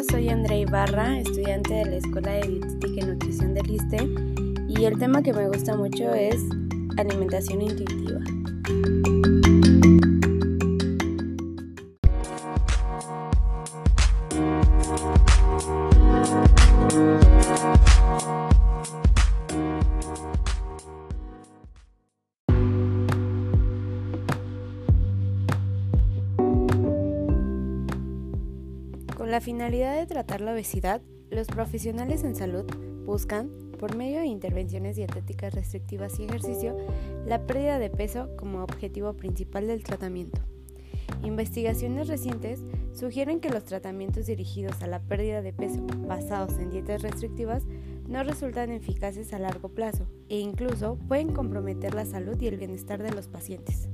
soy Andrea Ibarra, estudiante de la Escuela de Dietética y Nutrición del ISTE y el tema que me gusta mucho es alimentación intuitiva. Con la finalidad de tratar la obesidad, los profesionales en salud buscan, por medio de intervenciones dietéticas restrictivas y ejercicio, la pérdida de peso como objetivo principal del tratamiento. Investigaciones recientes sugieren que los tratamientos dirigidos a la pérdida de peso basados en dietas restrictivas no resultan eficaces a largo plazo e incluso pueden comprometer la salud y el bienestar de los pacientes.